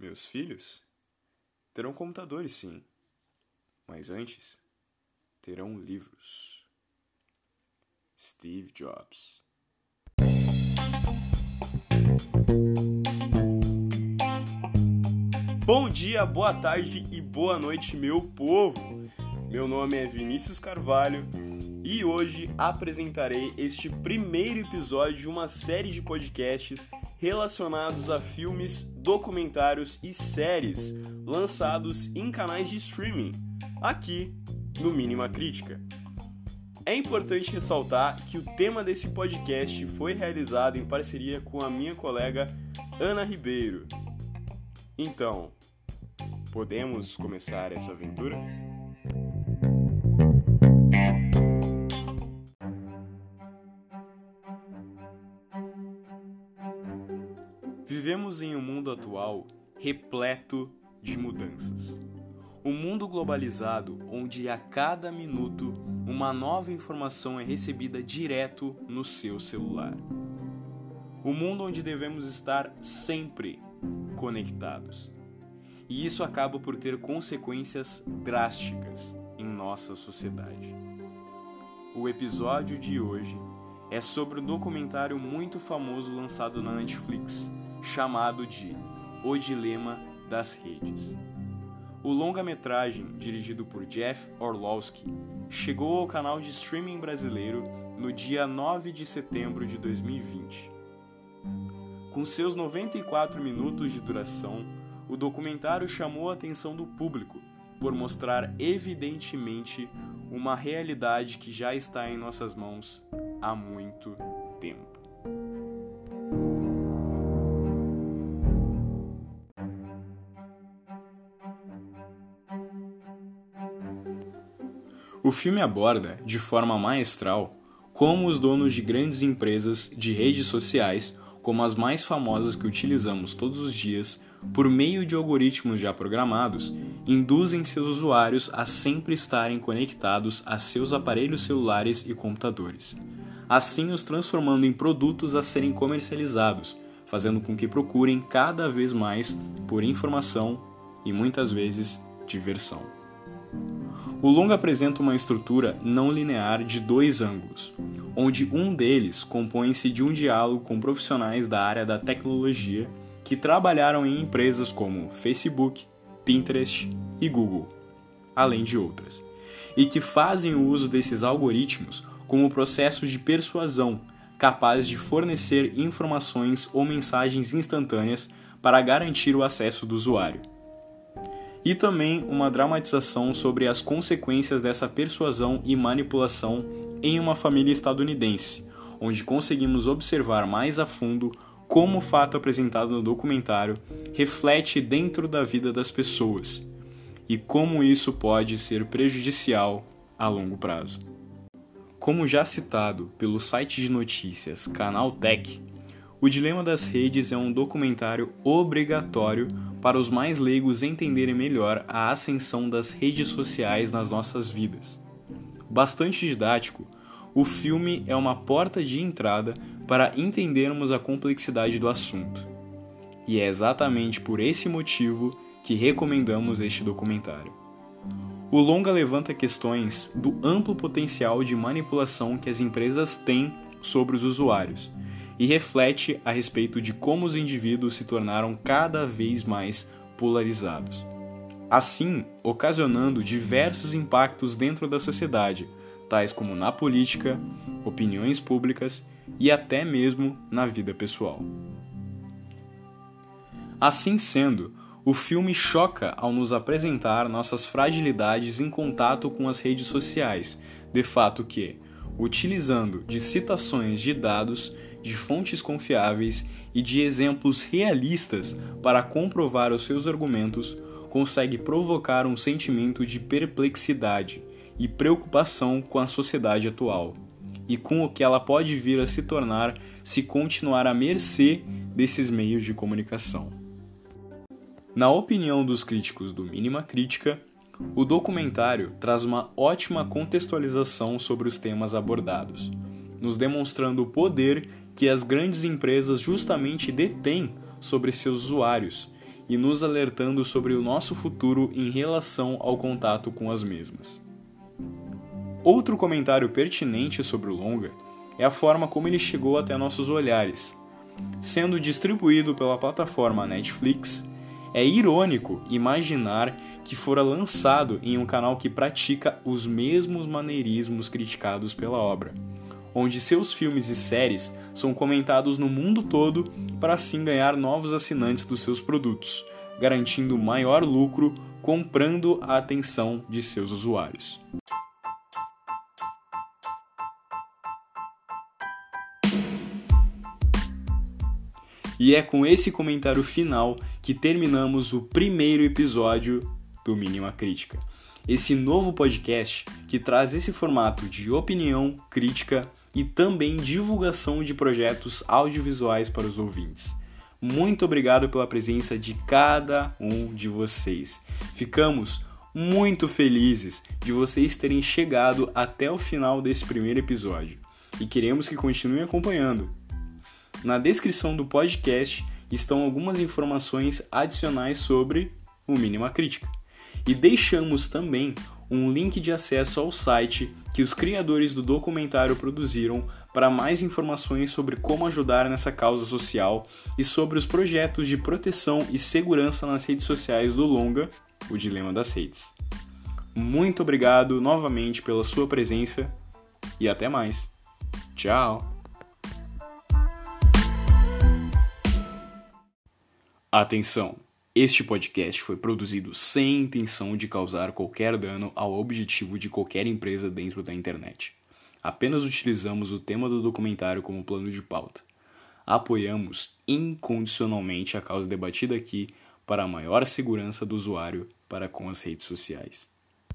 Meus filhos terão computadores, sim, mas antes terão livros. Steve Jobs. Bom dia, boa tarde e boa noite, meu povo! Meu nome é Vinícius Carvalho e hoje apresentarei este primeiro episódio de uma série de podcasts relacionados a filmes, documentários e séries lançados em canais de streaming, aqui no Mínima Crítica. É importante ressaltar que o tema desse podcast foi realizado em parceria com a minha colega Ana Ribeiro. Então, podemos começar essa aventura? Vivemos em um mundo atual repleto de mudanças. Um mundo globalizado onde a cada minuto uma nova informação é recebida direto no seu celular. Um mundo onde devemos estar sempre conectados. E isso acaba por ter consequências drásticas em nossa sociedade. O episódio de hoje é sobre um documentário muito famoso lançado na Netflix, chamado de O Dilema das Redes. O longa-metragem, dirigido por Jeff Orlowski, chegou ao canal de streaming brasileiro no dia 9 de setembro de 2020. Com seus 94 minutos de duração, o documentário chamou a atenção do público por mostrar evidentemente uma realidade que já está em nossas mãos há muito tempo. O filme aborda, de forma maestral, como os donos de grandes empresas de redes sociais, como as mais famosas que utilizamos todos os dias, por meio de algoritmos já programados, induzem seus usuários a sempre estarem conectados a seus aparelhos celulares e computadores, assim os transformando em produtos a serem comercializados, fazendo com que procurem cada vez mais por informação e muitas vezes diversão. O longa apresenta uma estrutura não linear de dois ângulos, onde um deles compõe-se de um diálogo com profissionais da área da tecnologia que trabalharam em empresas como Facebook, Pinterest e Google, além de outras, e que fazem o uso desses algoritmos como processos de persuasão capazes de fornecer informações ou mensagens instantâneas para garantir o acesso do usuário e também uma dramatização sobre as consequências dessa persuasão e manipulação em uma família estadunidense, onde conseguimos observar mais a fundo como o fato apresentado no documentário reflete dentro da vida das pessoas e como isso pode ser prejudicial a longo prazo. Como já citado pelo site de notícias Canal Tech, o Dilema das Redes é um documentário obrigatório para os mais leigos entenderem melhor a ascensão das redes sociais nas nossas vidas. Bastante didático, o filme é uma porta de entrada para entendermos a complexidade do assunto. E é exatamente por esse motivo que recomendamos este documentário. O longa levanta questões do amplo potencial de manipulação que as empresas têm sobre os usuários e reflete a respeito de como os indivíduos se tornaram cada vez mais polarizados. Assim, ocasionando diversos impactos dentro da sociedade, tais como na política, opiniões públicas e até mesmo na vida pessoal. Assim sendo, o filme choca ao nos apresentar nossas fragilidades em contato com as redes sociais, de fato que, utilizando de citações de dados, de fontes confiáveis e de exemplos realistas para comprovar os seus argumentos, consegue provocar um sentimento de perplexidade e preocupação com a sociedade atual e com o que ela pode vir a se tornar se continuar à mercê desses meios de comunicação. Na opinião dos críticos do Mínima Crítica, o documentário traz uma ótima contextualização sobre os temas abordados, nos demonstrando o poder que as grandes empresas justamente detêm sobre seus usuários e nos alertando sobre o nosso futuro em relação ao contato com as mesmas. Outro comentário pertinente sobre o longa é a forma como ele chegou até nossos olhares. Sendo distribuído pela plataforma Netflix, é irônico imaginar que fora lançado em um canal que pratica os mesmos maneirismos criticados pela obra, onde seus filmes e séries são comentados no mundo todo para assim ganhar novos assinantes dos seus produtos, garantindo maior lucro comprando a atenção de seus usuários. E é com esse comentário final que terminamos o primeiro episódio do Mínima Crítica. Esse novo podcast que traz esse formato de opinião, crítica e também divulgação de projetos audiovisuais para os ouvintes. Muito obrigado pela presença de cada um de vocês. Ficamos muito felizes de vocês terem chegado até o final desse primeiro episódio e queremos que continuem acompanhando. Na descrição do podcast estão algumas informações adicionais sobre o Mínima Crítica. E deixamos também um link de acesso ao site que os criadores do documentário produziram para mais informações sobre como ajudar nessa causa social e sobre os projetos de proteção e segurança nas redes sociais do Longa, o Dilema das Redes. Muito obrigado novamente pela sua presença e até mais. Tchau! Atenção! Este podcast foi produzido sem intenção de causar qualquer dano ao objetivo de qualquer empresa dentro da internet. Apenas utilizamos o tema do documentário como plano de pauta. Apoiamos incondicionalmente a causa debatida aqui para a maior segurança do usuário para com as redes sociais.